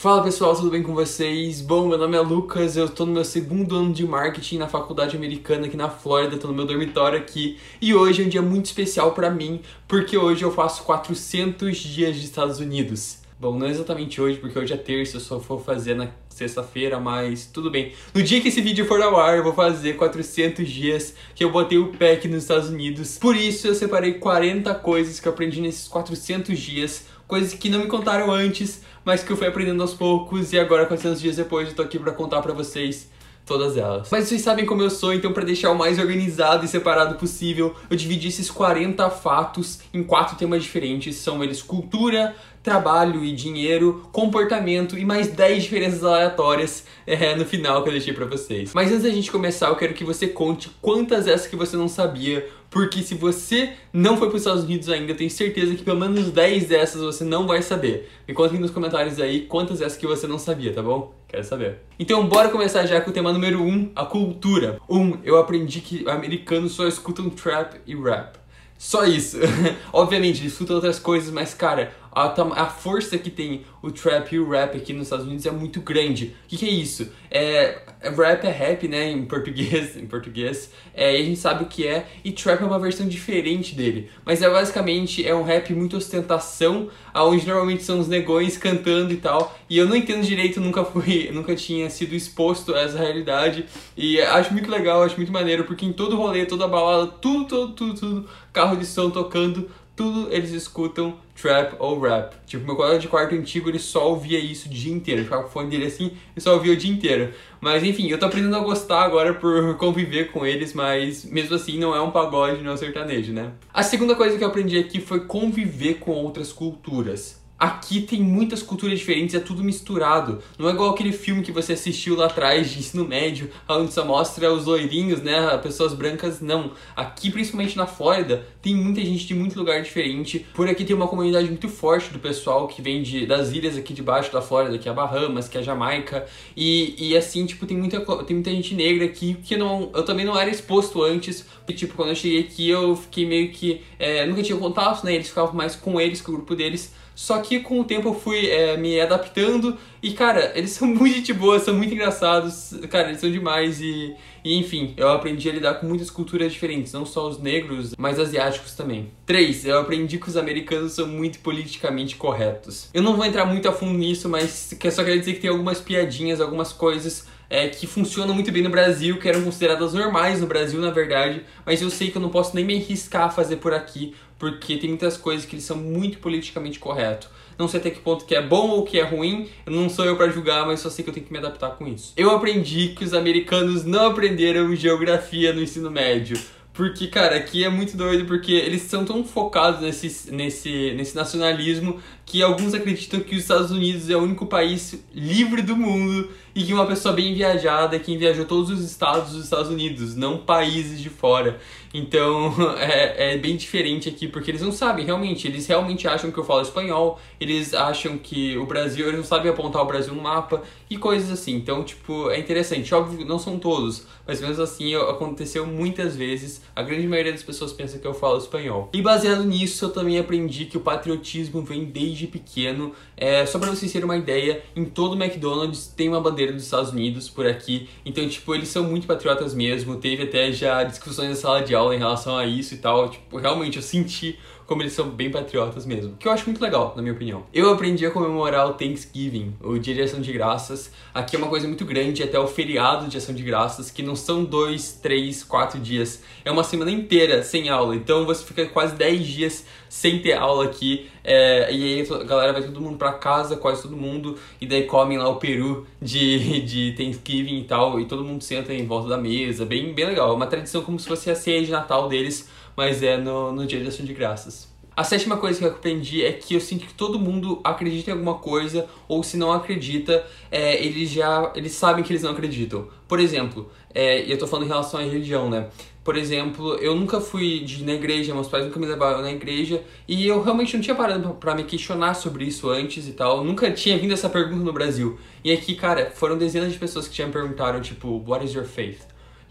Fala pessoal, tudo bem com vocês? Bom, meu nome é Lucas, eu tô no meu segundo ano de marketing na faculdade americana aqui na Flórida, tô no meu dormitório aqui e hoje é um dia muito especial para mim porque hoje eu faço 400 dias de Estados Unidos. Bom, não exatamente hoje, porque hoje é terça, eu só vou fazer na sexta-feira, mas tudo bem. No dia que esse vídeo for ao ar, eu vou fazer 400 dias que eu botei o pé aqui nos Estados Unidos. Por isso, eu separei 40 coisas que eu aprendi nesses 400 dias, coisas que não me contaram antes, mas que eu fui aprendendo aos poucos e agora 400 dias depois eu tô aqui para contar para vocês todas elas. Mas vocês sabem como eu sou, então para deixar o mais organizado e separado possível, eu dividi esses 40 fatos em quatro temas diferentes. São eles cultura, trabalho e dinheiro, comportamento e mais 10 diferenças aleatórias é, no final que eu deixei para vocês. Mas antes da gente começar, eu quero que você conte quantas essas que você não sabia, porque se você não foi para os Estados Unidos ainda, eu tenho certeza que pelo menos 10 dessas você não vai saber. Me contem nos comentários aí quantas dessas que você não sabia, tá bom? Quero saber. Então, bora começar já com o tema número 1, um, a cultura. 1. Um, eu aprendi que americanos só escutam trap e rap. Só isso. Obviamente, eles escutam outras coisas, mas, cara, a, a força que tem o trap e o rap aqui nos Estados Unidos é muito grande. O que, que é isso? É, rap é rap, né, em português, em português. É, e a gente sabe o que é. E trap é uma versão diferente dele. Mas é basicamente é um rap muito ostentação, aonde normalmente são os negões cantando e tal. E eu não entendo direito, nunca fui, nunca tinha sido exposto a essa realidade. E acho muito legal, acho muito maneiro, porque em todo rolê, toda balada, tudo, tudo, tudo, tudo, carro de som tocando tudo eles escutam trap ou rap. Tipo, meu colega de quarto antigo, ele só ouvia isso o dia inteiro. Ficava com o fone dele assim e só ouvia o dia inteiro. Mas enfim, eu tô aprendendo a gostar agora por conviver com eles, mas mesmo assim não é um pagode, não é um sertanejo, né? A segunda coisa que eu aprendi aqui foi conviver com outras culturas. Aqui tem muitas culturas diferentes, é tudo misturado. Não é igual aquele filme que você assistiu lá atrás de ensino médio, onde só mostra os loirinhos, né? Pessoas brancas, não. Aqui, principalmente na Flórida, tem muita gente de muito lugar diferente. Por aqui tem uma comunidade muito forte do pessoal que vem de, das ilhas aqui debaixo da Flórida, que é a Bahamas, que é a Jamaica. E, e assim, tipo, tem muita, tem muita gente negra aqui que não, eu também não era exposto antes. Porque, tipo, quando eu cheguei aqui, eu fiquei meio que. É, nunca tinha contato, né? Eles ficavam mais com eles, com o grupo deles. Só que com o tempo eu fui é, me adaptando e, cara, eles são muito gente boa, são muito engraçados, cara, eles são demais e, e, enfim, eu aprendi a lidar com muitas culturas diferentes, não só os negros, mas asiáticos também. 3. Eu aprendi que os americanos são muito politicamente corretos. Eu não vou entrar muito a fundo nisso, mas só quero dizer que tem algumas piadinhas, algumas coisas é, que funcionam muito bem no Brasil, que eram consideradas normais no Brasil, na verdade, mas eu sei que eu não posso nem me arriscar a fazer por aqui, porque tem muitas coisas que eles são muito politicamente corretos. Não sei até que ponto que é bom ou que é ruim, não sou eu para julgar, mas só sei que eu tenho que me adaptar com isso. Eu aprendi que os americanos não aprenderam geografia no ensino médio. Porque, cara, aqui é muito doido porque eles são tão focados nesse, nesse, nesse nacionalismo que alguns acreditam que os Estados Unidos é o único país livre do mundo e que uma pessoa bem viajada é quem viajou todos os estados dos Estados Unidos, não países de fora. Então é, é bem diferente aqui, porque eles não sabem realmente, eles realmente acham que eu falo espanhol, eles acham que o Brasil, eles não sabem apontar o Brasil no mapa e coisas assim. Então, tipo, é interessante. Óbvio, não são todos, mas mesmo assim aconteceu muitas vezes. A grande maioria das pessoas pensa que eu falo espanhol. E baseado nisso, eu também aprendi que o patriotismo vem desde pequeno. É, só pra vocês terem uma ideia, em todo o McDonald's tem uma bandeira dos Estados Unidos por aqui. Então, tipo, eles são muito patriotas mesmo. Teve até já discussões na sala de aula em relação a isso e tal. Tipo, realmente eu senti como eles são bem patriotas mesmo. Que eu acho muito legal, na minha opinião. Eu aprendi a comemorar o Thanksgiving, o Dia de Ação de Graças. Aqui é uma coisa muito grande, até o feriado de Ação de Graças, que não são dois, três, quatro dias. É uma semana inteira sem aula. Então você fica quase dez dias sem ter aula aqui. É, e aí a galera vai todo mundo pra casa, quase todo mundo, e daí comem lá o peru de, de Thanksgiving e tal, e todo mundo senta em volta da mesa. Bem, bem legal. É uma tradição como se fosse a ceia de Natal deles mas é no, no dia de ação de graças. A sétima coisa que eu aprendi é que eu sinto que todo mundo acredita em alguma coisa, ou se não acredita, é, eles já eles sabem que eles não acreditam. Por exemplo, é, eu tô falando em relação à religião, né? Por exemplo, eu nunca fui de, na igreja, meus pais nunca me levaram na igreja, e eu realmente não tinha parado para me questionar sobre isso antes e tal. Nunca tinha vindo essa pergunta no Brasil. E aqui, cara, foram dezenas de pessoas que já me perguntaram, tipo, what is your faith?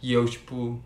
E eu, tipo,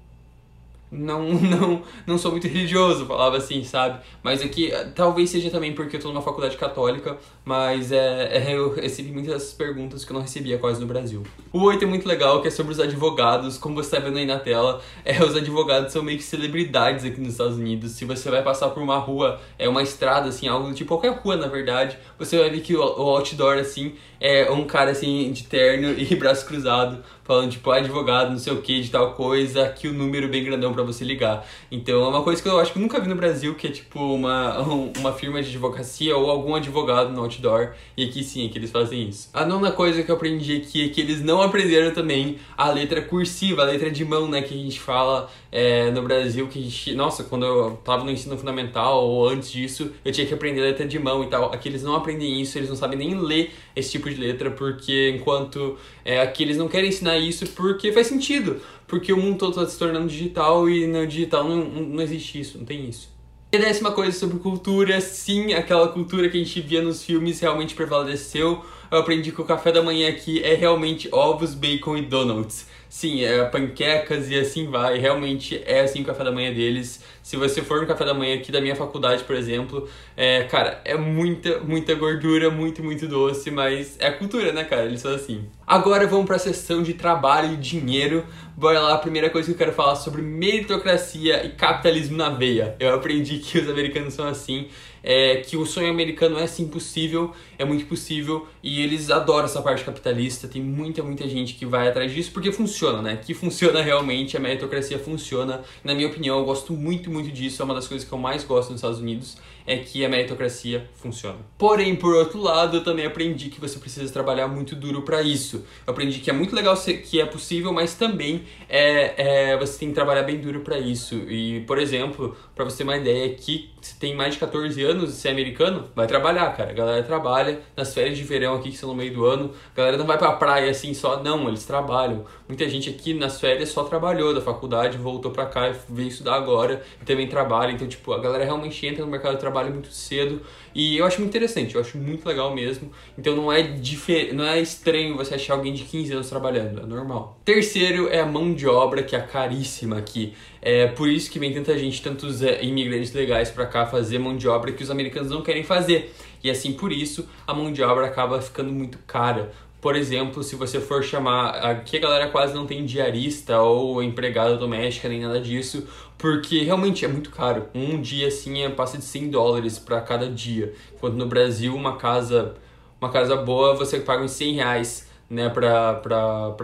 não, não, não sou muito religioso, falava assim, sabe? Mas aqui, é talvez seja também porque eu tô numa faculdade católica, mas é, é, eu recebi muitas perguntas que eu não recebia quase no Brasil. O 8 é muito legal, que é sobre os advogados, como você tá vendo aí na tela, é, os advogados são meio que celebridades aqui nos Estados Unidos. Se você vai passar por uma rua, é uma estrada, assim, algo tipo qualquer rua, na verdade, você vai ver que o, o outdoor, assim, é um cara, assim, de terno e braço cruzado, falando, tipo, advogado, não sei o que, de tal coisa, aqui o número bem grandão para você ligar. Então é uma coisa que eu acho que nunca vi no Brasil, que é tipo uma, uma firma de advocacia ou algum advogado no outdoor, e aqui sim, aqui eles fazem isso. A nona coisa que eu aprendi aqui é que eles não aprenderam também a letra cursiva, a letra de mão, né, que a gente fala é, no Brasil, que a gente, nossa, quando eu tava no ensino fundamental ou antes disso, eu tinha que aprender a letra de mão e tal. Aqui eles não aprendem isso, eles não sabem nem ler esse tipo de letra, porque enquanto é, aqui eles não querem ensinar isso porque faz sentido, porque o mundo todo está se tornando digital e no digital não, não existe isso, não tem isso. E a décima coisa sobre cultura, sim, aquela cultura que a gente via nos filmes realmente prevaleceu. Eu aprendi que o café da manhã aqui é realmente ovos, bacon e donuts. Sim, é panquecas e assim vai. Realmente é assim o café da manhã deles. Se você for no café da manhã aqui da minha faculdade, por exemplo, é, cara, é muita, muita gordura, muito, muito doce, mas é a cultura, né, cara? Eles são assim. Agora vamos para a sessão de trabalho e dinheiro. Bora lá, a primeira coisa que eu quero falar sobre meritocracia e capitalismo na veia. Eu aprendi que os americanos são assim é, que o sonho americano é sim possível, é muito possível e eles adoram essa parte capitalista. Tem muita, muita gente que vai atrás disso porque funciona, né? Que funciona realmente, a meritocracia funciona. Na minha opinião, eu gosto muito, muito disso. É uma das coisas que eu mais gosto nos Estados Unidos é que a meritocracia funciona. Porém, por outro lado, eu também aprendi que você precisa trabalhar muito duro para isso. Eu aprendi que é muito legal que é possível, mas também é, é você tem que trabalhar bem duro para isso. E, por exemplo, para você ter uma ideia, aqui você tem mais de 14 anos e é americano, vai trabalhar, cara. A galera trabalha nas férias de verão aqui que são no meio do ano. A galera não vai pra praia assim só, não, eles trabalham. Muita gente aqui nas férias só trabalhou da faculdade, voltou pra cá e veio estudar agora e também trabalha. Então, tipo, a galera realmente entra no mercado de trabalho trabalho muito cedo e eu acho muito interessante, eu acho muito legal mesmo. Então não é, difer... não é estranho você achar alguém de 15 anos trabalhando, é normal. Terceiro é a mão de obra, que é caríssima aqui. É por isso que vem tanta gente, tantos é, imigrantes legais para cá fazer mão de obra que os americanos não querem fazer. E assim por isso a mão de obra acaba ficando muito cara. Por exemplo, se você for chamar. Aqui a galera quase não tem diarista ou empregada doméstica nem nada disso, porque realmente é muito caro. Um dia assim é, passa de 100 dólares para cada dia. Enquanto no Brasil, uma casa, uma casa boa você paga uns 100 reais né, pra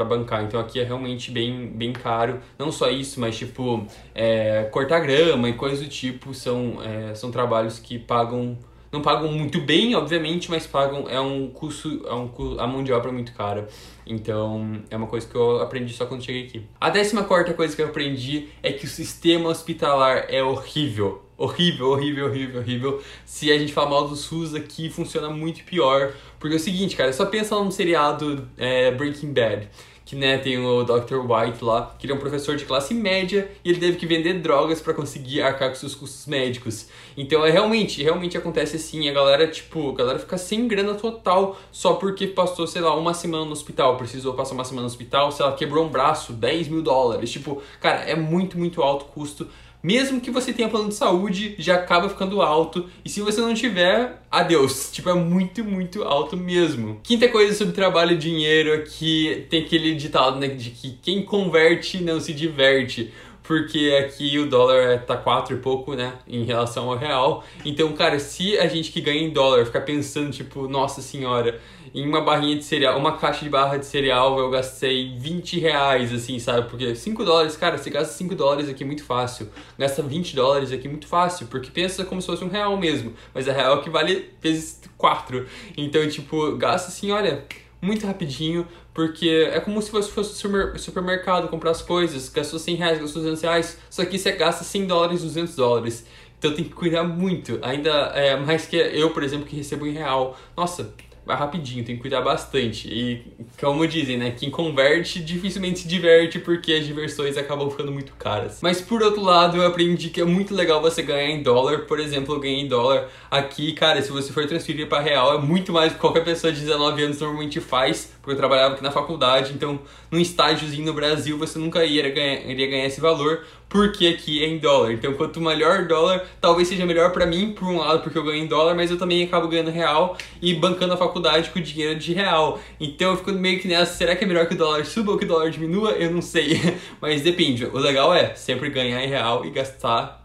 bancar. Então aqui é realmente bem, bem caro. Não só isso, mas tipo, é, cortar grama e coisas do tipo são, é, são trabalhos que pagam não pagam muito bem, obviamente, mas pagam é um custo, é um a mão de obra muito cara. Então, é uma coisa que eu aprendi só quando cheguei aqui. A décima quarta coisa que eu aprendi é que o sistema hospitalar é horrível. Horrível, horrível, horrível, horrível. Se a gente falar mal do SUS aqui, funciona muito pior. Porque é o seguinte, cara, só pensa num seriado é, Breaking Bad que né, tem o Dr. White lá, que ele é um professor de classe média e ele teve que vender drogas para conseguir arcar com seus custos médicos. Então é realmente, realmente acontece assim, a galera, tipo, a galera fica sem grana total só porque passou, sei lá, uma semana no hospital, precisou passar uma semana no hospital, sei lá, quebrou um braço, 10 mil dólares. Tipo, cara, é muito, muito alto custo mesmo que você tenha plano de saúde, já acaba ficando alto. E se você não tiver, adeus. Tipo, é muito, muito alto mesmo. Quinta coisa sobre trabalho e dinheiro é que tem aquele ditado, né, de que quem converte não se diverte porque aqui o dólar tá 4 e pouco, né, em relação ao real. Então, cara, se a gente que ganha em dólar ficar pensando, tipo, nossa senhora, em uma barrinha de cereal, uma caixa de barra de cereal eu gastei 20 reais, assim, sabe? Porque 5 dólares, cara, você gasta 5 dólares aqui muito fácil, gasta 20 dólares aqui muito fácil, porque pensa como se fosse um real mesmo, mas é real que vale vezes 4. Então, tipo, gasta assim, olha muito rapidinho, porque é como se fosse no supermercado comprar as coisas, gastou 100 reais, gastou 200 reais, só que você gasta 100 dólares, 200 dólares. Então tem que cuidar muito, ainda é, mais que eu, por exemplo, que recebo em real. Nossa, vai rapidinho, tem que cuidar bastante. E como dizem, né? Quem converte dificilmente se diverte porque as diversões acabam ficando muito caras. Mas por outro lado, eu aprendi que é muito legal você ganhar em dólar. Por exemplo, eu ganhei em dólar aqui, cara, se você for transferir para real, é muito mais do que qualquer pessoa de 19 anos normalmente faz, porque eu trabalhava aqui na faculdade, então num estágiozinho no Brasil você nunca iria ganhar, iria ganhar esse valor, porque aqui é em dólar. Então, quanto melhor dólar, talvez seja melhor para mim, por um lado, porque eu ganho em dólar, mas eu também acabo ganhando real e bancando a faculdade com dinheiro de real. Então, eu fico meio que nessa, será que é melhor que o dólar suba ou que o dólar diminua? Eu não sei, mas depende. O legal é sempre ganhar em real e gastar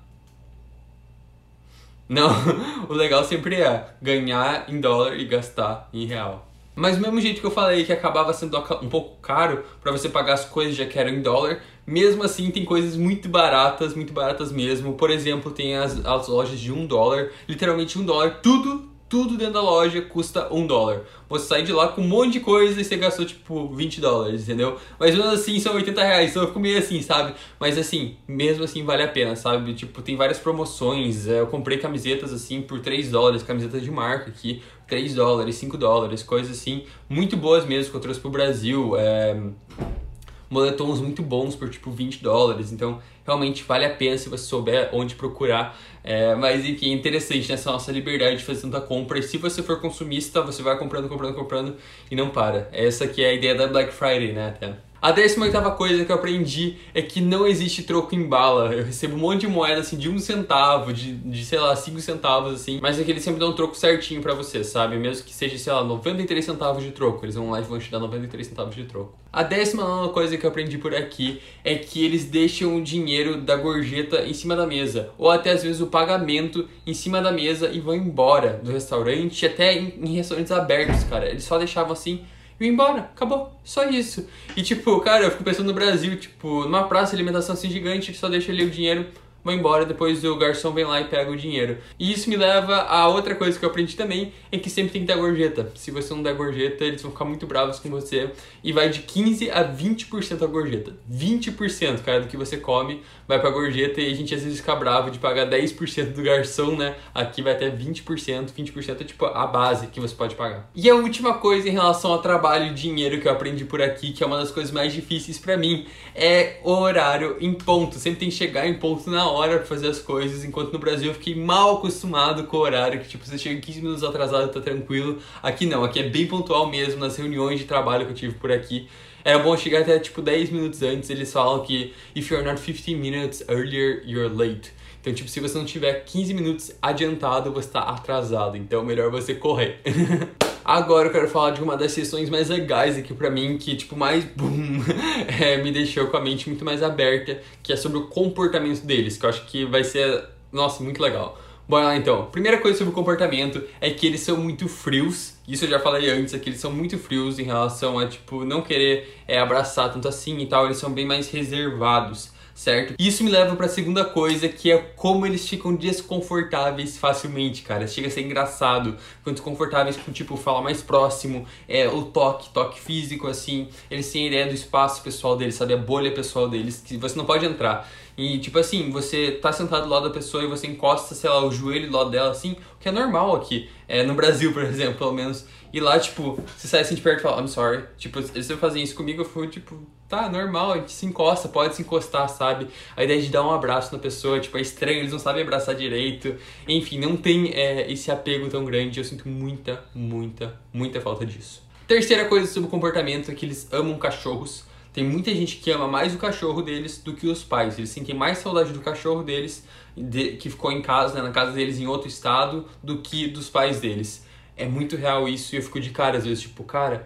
não, o legal sempre é ganhar em dólar e gastar em real. Mas do mesmo jeito que eu falei que acabava sendo um pouco caro para você pagar as coisas já que eram em dólar, mesmo assim tem coisas muito baratas, muito baratas mesmo. Por exemplo, tem as, as lojas de um dólar, literalmente um dólar, tudo tudo dentro da loja custa um dólar. Você sai de lá com um monte de coisa e você gastou tipo 20 dólares, entendeu? Mas mesmo assim são 80 reais, então eu fico meio assim, sabe? Mas assim, mesmo assim vale a pena, sabe? Tipo, tem várias promoções. É, eu comprei camisetas assim por 3 dólares, camisetas de marca aqui, 3 dólares, 5 dólares, coisas assim, muito boas mesmo que eu trouxe pro Brasil. É moletons muito bons por tipo 20 dólares. Então, realmente vale a pena se você souber onde procurar. É, mas enfim, é interessante nessa nossa liberdade de fazer tanta compra. E se você for consumista, você vai comprando, comprando, comprando e não para. Essa que é a ideia da Black Friday, né? Até. A 18 coisa que eu aprendi é que não existe troco em bala. Eu recebo um monte de moeda assim de um centavo, de, de sei lá, cinco centavos assim, mas é que eles sempre dão um troco certinho para você, sabe? Mesmo que seja, sei lá, 93 centavos de troco, eles vão lá e vão te dar 93 centavos de troco. A décima coisa que eu aprendi por aqui é que eles deixam o dinheiro da gorjeta em cima da mesa, ou até às vezes o pagamento em cima da mesa e vão embora do restaurante, até em, em restaurantes abertos, cara. Eles só deixavam assim e embora, acabou, só isso. E tipo, cara, eu fico pensando no Brasil, tipo, numa praça de alimentação assim gigante que só deixa ali o dinheiro vão embora, depois o garçom vem lá e pega o dinheiro. E isso me leva a outra coisa que eu aprendi também, é que sempre tem que dar gorjeta. Se você não der gorjeta, eles vão ficar muito bravos com você. E vai de 15 a 20% a gorjeta. 20%, cara, do que você come vai pra gorjeta e a gente às vezes fica bravo de pagar 10% do garçom, né? Aqui vai até 20%, 20% é tipo a base que você pode pagar. E a última coisa em relação ao trabalho e dinheiro que eu aprendi por aqui, que é uma das coisas mais difíceis para mim, é o horário em ponto. Sempre tem que chegar em ponto na hora pra fazer as coisas, enquanto no Brasil eu fiquei mal acostumado com o horário, que tipo, você chega 15 minutos atrasado, tá tranquilo. Aqui não, aqui é bem pontual mesmo, nas reuniões de trabalho que eu tive por aqui. Era bom chegar até tipo 10 minutos antes, eles falam que if you're not 15 minutes earlier, you're late. Então, tipo, se você não tiver 15 minutos adiantado, você tá atrasado. Então, melhor você correr. Agora eu quero falar de uma das sessões mais legais aqui pra mim, que, tipo, mais boom, é, me deixou com a mente muito mais aberta, que é sobre o comportamento deles, que eu acho que vai ser, nossa, muito legal. Bora lá então. Primeira coisa sobre o comportamento é que eles são muito frios. Isso eu já falei antes, é que eles são muito frios em relação a, tipo, não querer é, abraçar tanto assim e tal. Eles são bem mais reservados certo? Isso me leva para a segunda coisa, que é como eles ficam desconfortáveis facilmente, cara. Chega a ser engraçado, ficam desconfortáveis com tipo falar mais próximo, é o toque, toque físico assim. Eles têm ideia do espaço pessoal deles, sabe a bolha pessoal deles, que você não pode entrar. E tipo assim, você tá sentado do lado da pessoa e você encosta, sei lá, o joelho do lado dela assim, o que é normal aqui. É, no Brasil, por exemplo, pelo menos. E lá, tipo, você sai assim de perto e fala, I'm sorry. Tipo, eles fazem isso comigo, eu fui, tipo, tá, normal, a gente se encosta, pode se encostar, sabe? A ideia de dar um abraço na pessoa, tipo, é estranho, eles não sabem abraçar direito. Enfim, não tem é, esse apego tão grande. Eu sinto muita, muita, muita falta disso. Terceira coisa sobre o comportamento é que eles amam cachorros. Tem muita gente que ama mais o cachorro deles do que os pais. Eles sentem mais saudade do cachorro deles, de, que ficou em casa, né, na casa deles em outro estado, do que dos pais deles. É muito real isso e eu fico de cara às vezes, tipo, cara,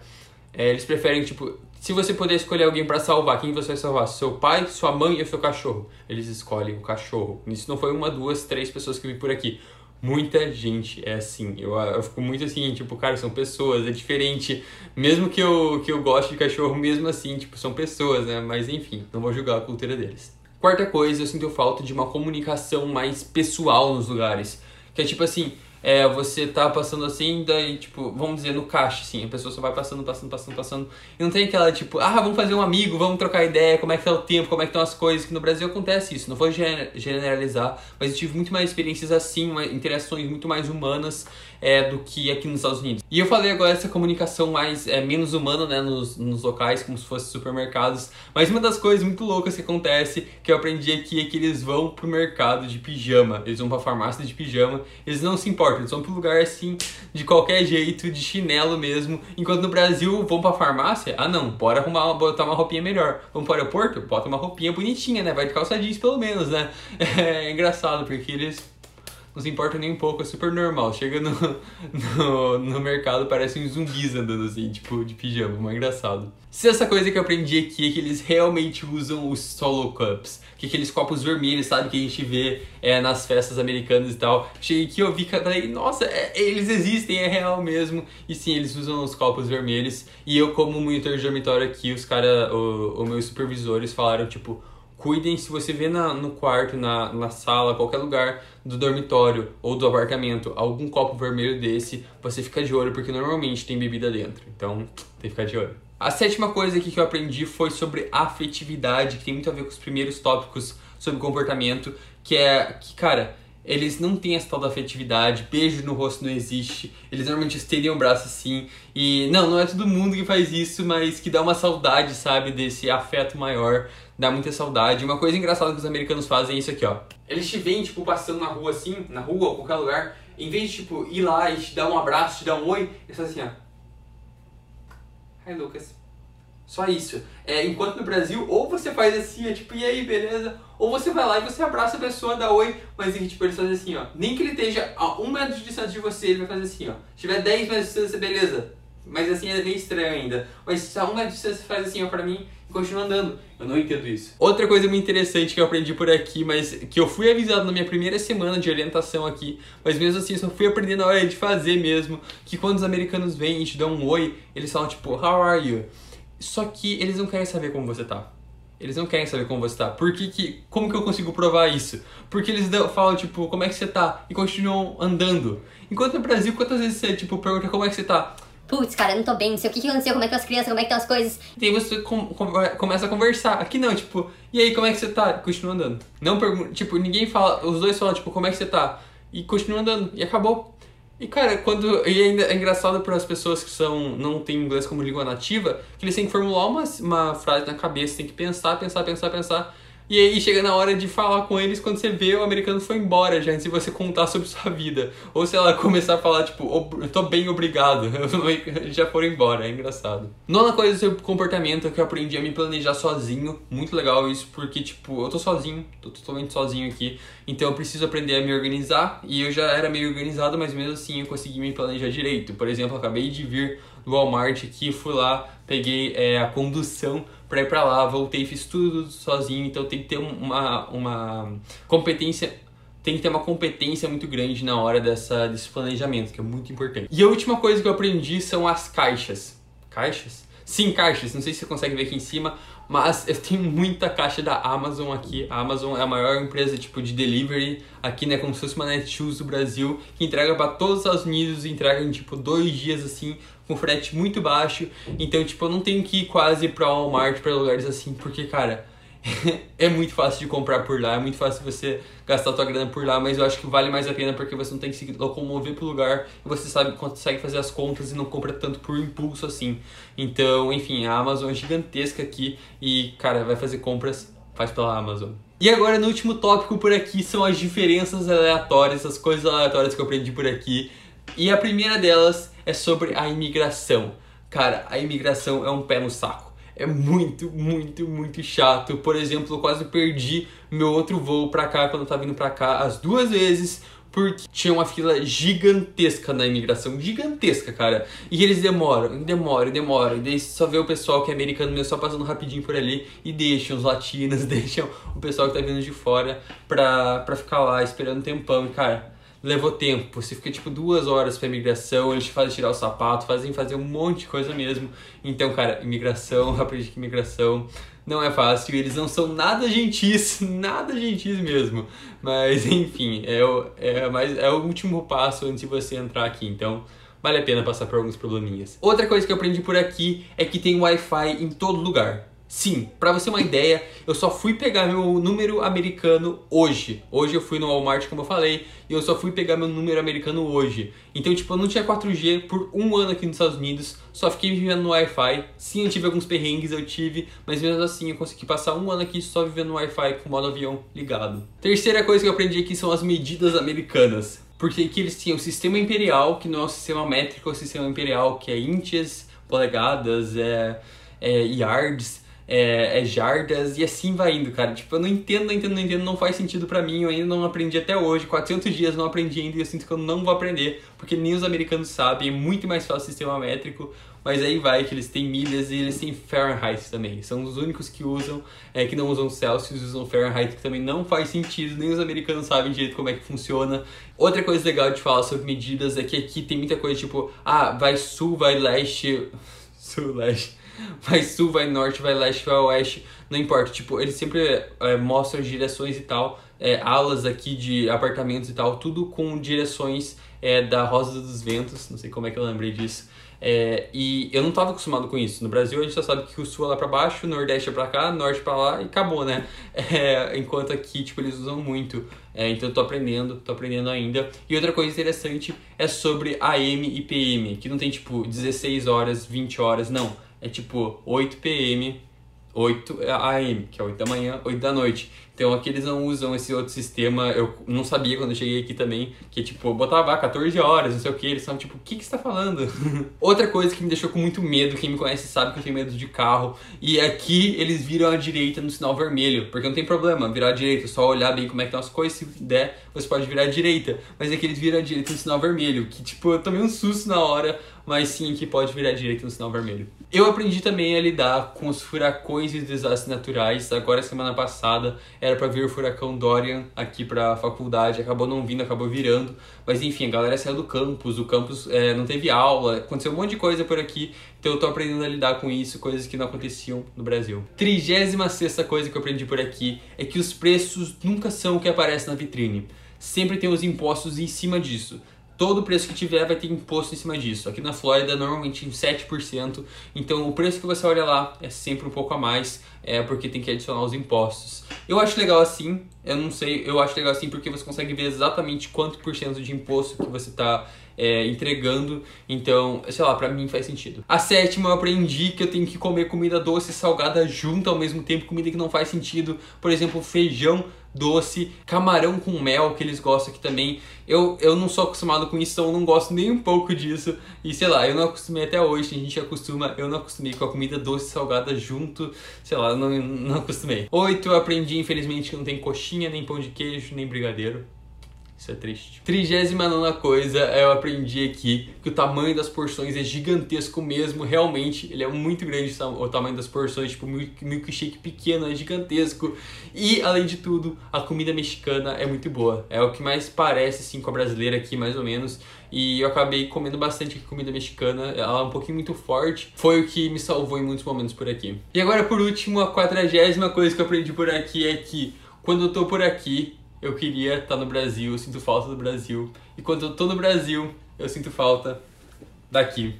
é, eles preferem, tipo, se você puder escolher alguém para salvar, quem você vai salvar? Seu pai, sua mãe ou seu cachorro? Eles escolhem o cachorro. Isso não foi uma, duas, três pessoas que vi por aqui muita gente é assim. Eu, eu fico muito assim, tipo, cara, são pessoas, é diferente. Mesmo que eu, que eu goste de cachorro, mesmo assim, tipo, são pessoas, né? Mas enfim, não vou julgar a cultura deles. Quarta coisa, eu sinto falta de uma comunicação mais pessoal nos lugares. Que é tipo assim, é, você tá passando assim, daí, tipo, vamos dizer, no caixa, assim, a pessoa só vai passando, passando, passando, passando. E não tem aquela, tipo, ah, vamos fazer um amigo, vamos trocar ideia, como é que tá o tempo, como é que estão as coisas, que no Brasil acontece isso. Não vou generalizar, mas eu tive muito mais experiências assim, interações muito mais humanas é, do que aqui nos Estados Unidos. E eu falei agora essa comunicação mais é, menos humana, né, nos, nos locais, como se fossem supermercados. Mas uma das coisas muito loucas que acontece, que eu aprendi aqui, é que eles vão pro mercado de pijama, eles vão pra farmácia de pijama, eles não se importam, eles vão pro lugar assim, de qualquer jeito, de chinelo mesmo. Enquanto no Brasil vão pra farmácia, ah não, bora arrumar, botar uma roupinha melhor. Vamos pro aeroporto? Bota uma roupinha bonitinha, né? Vai de calça jeans pelo menos, né? É engraçado, porque eles não se importa nem um pouco, é super normal. Chega no, no, no mercado, parece uns zumbis andando assim, tipo, de pijama, mas engraçado. Se essa coisa que eu aprendi aqui é que eles realmente usam os solo cups, que aqueles copos vermelhos, sabe, que a gente vê é, nas festas americanas e tal. Cheguei aqui eu vi cada nossa, é, eles existem, é real mesmo. E sim, eles usam os copos vermelhos. E eu, como monitor de dormitório aqui, os caras, os meus supervisores falaram, tipo, Cuidem se você vê na, no quarto, na, na sala, qualquer lugar do dormitório ou do apartamento, algum copo vermelho desse, você fica de olho porque normalmente tem bebida dentro. Então, tem que ficar de olho. A sétima coisa aqui que eu aprendi foi sobre afetividade, que tem muito a ver com os primeiros tópicos sobre comportamento, que é que, cara, eles não têm essa tal da afetividade, beijo no rosto não existe, eles normalmente estendem o braço assim, e não, não é todo mundo que faz isso, mas que dá uma saudade, sabe, desse afeto maior, dá muita saudade. Uma coisa engraçada que os americanos fazem é isso aqui, ó. Eles te veem, tipo, passando na rua assim, na rua ou qualquer lugar, em vez de, tipo, ir lá e te dar um abraço, te dar um oi, eles fazem assim, ó. Hi, Lucas. Só isso. É, enquanto no Brasil, ou você faz assim, é tipo, e aí, beleza? Ou você vai lá e você abraça a pessoa, dá oi, mas tipo, ele faz assim, ó. Nem que ele esteja a um metro de distância de você, ele vai fazer assim, ó. Se tiver 10 metros de distância, beleza. Mas assim é meio estranho ainda. Mas se a um metro de distância, você faz assim, ó, pra mim, e continua andando. Eu não entendo isso. Outra coisa muito interessante que eu aprendi por aqui, mas que eu fui avisado na minha primeira semana de orientação aqui, mas mesmo assim eu só fui aprender na hora de fazer mesmo, que quando os americanos vêm e te dão um oi, eles falam tipo, how are you? Só que eles não querem saber como você tá. Eles não querem saber como você tá. Por que, que como que eu consigo provar isso? Porque eles falam, tipo, como é que você tá? E continuam andando. Enquanto no Brasil, quantas vezes você, tipo, pergunta como é que você tá? Putz, cara, eu não tô bem, não sei o que, que aconteceu, como é que estão as crianças, como é que estão as coisas. E aí você com, com, começa a conversar. Aqui não, tipo, e aí, como é que você tá? Continua andando. Não pergunta, tipo, ninguém fala, os dois falam, tipo, como é que você tá? E continua andando. E acabou. E cara, quando. E ainda é engraçado para as pessoas que são não têm inglês como língua nativa, que eles têm que formular uma, uma frase na cabeça, tem que pensar, pensar, pensar, pensar. E aí chega na hora de falar com eles quando você vê o americano foi embora já, antes de você contar sobre sua vida. Ou se ela começar a falar, tipo, eu tô bem, obrigado. já foram embora, é engraçado. Nona coisa sobre comportamento que eu aprendi a me planejar sozinho. Muito legal isso, porque, tipo, eu tô sozinho, tô totalmente sozinho aqui. Então eu preciso aprender a me organizar. E eu já era meio organizado, mas mesmo assim eu consegui me planejar direito. Por exemplo, acabei de vir do Walmart aqui, fui lá, peguei é, a condução para ir para lá, voltei, fiz tudo sozinho, então tem que ter uma, uma competência tem que ter uma competência muito grande na hora dessa, desse planejamento, que é muito importante. E a última coisa que eu aprendi são as caixas. Caixas? Sim, caixas. Não sei se você consegue ver aqui em cima, mas eu tenho muita caixa da Amazon aqui. A Amazon é a maior empresa tipo de delivery aqui, né, como se fosse uma Netshoes do Brasil, que entrega para todos os Estados Unidos, entrega em tipo dois dias assim, com frete muito baixo. Então, tipo, eu não tenho que ir quase para Walmart, para lugares assim, porque, cara, é muito fácil de comprar por lá, é muito fácil você gastar tua grana por lá, mas eu acho que vale mais a pena porque você não tem que se locomover pro lugar você sabe consegue fazer as contas e não compra tanto por impulso assim. Então, enfim, a Amazon é gigantesca aqui e, cara, vai fazer compras, faz pela Amazon. E agora, no último tópico por aqui, são as diferenças aleatórias, as coisas aleatórias que eu aprendi por aqui. E a primeira delas é sobre a imigração. Cara, a imigração é um pé no saco é muito, muito, muito chato. Por exemplo, eu quase perdi meu outro voo pra cá quando eu tava vindo pra cá as duas vezes porque tinha uma fila gigantesca na imigração, gigantesca, cara. E eles demoram, demoram, demoram. E daí só vê o pessoal que é americano mesmo só passando rapidinho por ali e deixam os latinos, deixam o pessoal que tá vindo de fora pra, pra ficar lá esperando um tempão. E, cara, levou tempo. Você fica tipo duas horas pra imigração, eles te fazem tirar o sapato, fazem fazer um monte de coisa mesmo. Então, cara, imigração, aprendi que imigração não é fácil, eles não são nada gentis, nada gentis mesmo. Mas enfim, é o, é, mais, é o último passo antes de você entrar aqui. Então, vale a pena passar por alguns probleminhas. Outra coisa que eu aprendi por aqui é que tem Wi-Fi em todo lugar Sim, pra você uma ideia, eu só fui pegar meu número americano hoje. Hoje eu fui no Walmart, como eu falei, e eu só fui pegar meu número americano hoje. Então, tipo, eu não tinha 4G por um ano aqui nos Estados Unidos, só fiquei vivendo no Wi-Fi. Sim, eu tive alguns perrengues, eu tive, mas mesmo assim eu consegui passar um ano aqui só vivendo no Wi-Fi com o modo avião ligado. Terceira coisa que eu aprendi aqui são as medidas americanas. Porque aqui eles tinham o sistema imperial, que não é o sistema métrico, é o sistema imperial, que é inches, polegadas, é, é yards é, é, jardas e assim vai indo, cara. Tipo, eu não entendo, não entendo, não entendo, não faz sentido para mim, eu ainda não aprendi até hoje, 400 dias não aprendi ainda e eu sinto que eu não vou aprender, porque nem os americanos sabem, é muito mais fácil o sistema métrico, mas aí vai que eles têm milhas e eles têm Fahrenheit também. São os únicos que usam, é, que não usam Celsius, usam Fahrenheit, que também não faz sentido, nem os americanos sabem direito como é que funciona. Outra coisa legal de falar sobre medidas é que aqui tem muita coisa tipo, ah, vai sul, vai leste, sul, leste vai sul, vai norte, vai leste, vai oeste, não importa. Tipo, eles sempre é, mostram direções e tal, é, alas aqui de apartamentos e tal, tudo com direções é, da Rosa dos Ventos, não sei como é que eu lembrei disso. É, e eu não estava acostumado com isso. No Brasil a gente só sabe que o sul é lá para baixo, o nordeste é para cá, norte para lá e acabou, né? É, enquanto aqui, tipo, eles usam muito. É, então eu tô aprendendo, tô aprendendo ainda. E outra coisa interessante é sobre AM e PM, que não tem tipo 16 horas, 20 horas, não é tipo 8 p.m., 8 AM, que é 8 da manhã, 8 da noite. Então aqui eles não usam esse outro sistema. Eu não sabia quando eu cheguei aqui também, que tipo, botava 14 horas, não sei o que. Eles são tipo, o que, que você tá falando? Outra coisa que me deixou com muito medo, quem me conhece sabe que eu tenho medo de carro. E aqui eles viram à direita no sinal vermelho, porque não tem problema virar à direita, só olhar bem como é que estão as coisas. Se der, você pode virar à direita. Mas aqui eles viram à direita no sinal vermelho, que tipo, eu tomei um susto na hora mas sim que pode virar direito no sinal vermelho. Eu aprendi também a lidar com os furacões e desastres naturais. Agora, semana passada, para vir o furacão Dorian aqui para a faculdade, acabou não vindo, acabou virando. Mas enfim, a galera saiu do campus, o campus é, não teve aula, aconteceu um monte de coisa por aqui, então eu tô aprendendo a lidar com isso, coisas que não aconteciam no Brasil. Trigésima sexta coisa que eu aprendi por aqui é que os preços nunca são o que aparece na vitrine. Sempre tem os impostos em cima disso todo preço que tiver vai ter imposto em cima disso. Aqui na Flórida, normalmente em 7%. Então, o preço que você olha lá é sempre um pouco a mais, é porque tem que adicionar os impostos. Eu acho legal assim, eu não sei, eu acho legal assim porque você consegue ver exatamente quanto por cento de imposto que você está é, entregando. Então, sei lá, pra mim faz sentido. A sétima, eu aprendi que eu tenho que comer comida doce e salgada junto ao mesmo tempo, comida que não faz sentido. Por exemplo, feijão doce, camarão com mel, que eles gostam aqui também. Eu, eu não sou acostumado com isso, então eu não gosto nem um pouco disso. E sei lá, eu não acostumei até hoje, a gente acostuma, eu não acostumei com a comida doce e salgada junto, sei lá, não, não acostumei. Oito, eu aprendi, infelizmente, que não tem coxinha, nem pão de queijo, nem brigadeiro. Isso é triste. Trigésima nona coisa, eu aprendi aqui que o tamanho das porções é gigantesco mesmo, realmente. Ele é muito grande o tamanho das porções, tipo, milkshake pequeno é gigantesco. E, além de tudo, a comida mexicana é muito boa. É o que mais parece, assim, com a brasileira aqui, mais ou menos. E eu acabei comendo bastante comida mexicana, ela é um pouquinho muito forte. Foi o que me salvou em muitos momentos por aqui. E agora, por último, a quadragésima coisa que eu aprendi por aqui é que quando eu tô por aqui, eu queria estar no Brasil, eu sinto falta do Brasil. E quando eu tô no Brasil, eu sinto falta daqui.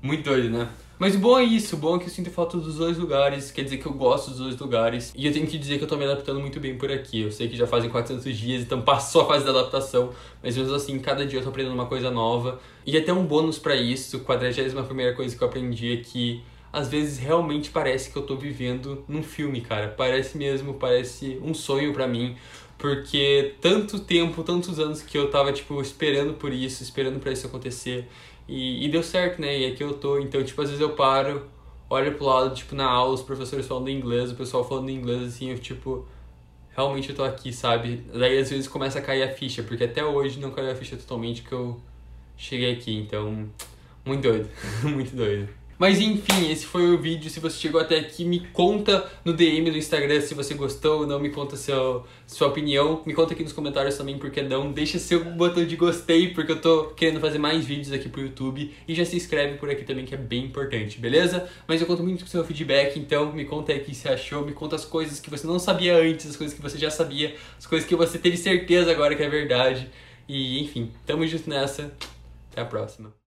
Muito doido, né? Mas o bom é isso, o bom é que eu sinto falta dos dois lugares, quer dizer que eu gosto dos dois lugares. E eu tenho que dizer que eu tô me adaptando muito bem por aqui. Eu sei que já fazem 400 dias, então passou a fase da adaptação, mas mesmo assim, cada dia eu tô aprendendo uma coisa nova. E até um bônus para isso, 41 primeira coisa que eu aprendi é que às vezes realmente parece que eu tô vivendo num filme, cara. Parece mesmo, parece um sonho para mim porque tanto tempo, tantos anos que eu tava, tipo, esperando por isso, esperando para isso acontecer. E, e, deu certo, né? E aqui eu tô. Então, tipo, às vezes eu paro, olho pro lado, tipo, na aula, os professores falando inglês, o pessoal falando inglês, assim, eu, tipo, realmente eu tô aqui, sabe? Daí às vezes começa a cair a ficha, porque até hoje não caiu a ficha totalmente que eu cheguei aqui. Então, muito doido, muito doido. Mas enfim, esse foi o vídeo. Se você chegou até aqui, me conta no DM do Instagram se você gostou ou não. Me conta seu, sua opinião. Me conta aqui nos comentários também porque não. Deixa seu botão de gostei porque eu tô querendo fazer mais vídeos aqui pro YouTube. E já se inscreve por aqui também que é bem importante, beleza? Mas eu conto muito com seu feedback, então me conta aí o que você achou. Me conta as coisas que você não sabia antes, as coisas que você já sabia, as coisas que você teve certeza agora que é verdade. E enfim, tamo junto nessa. Até a próxima.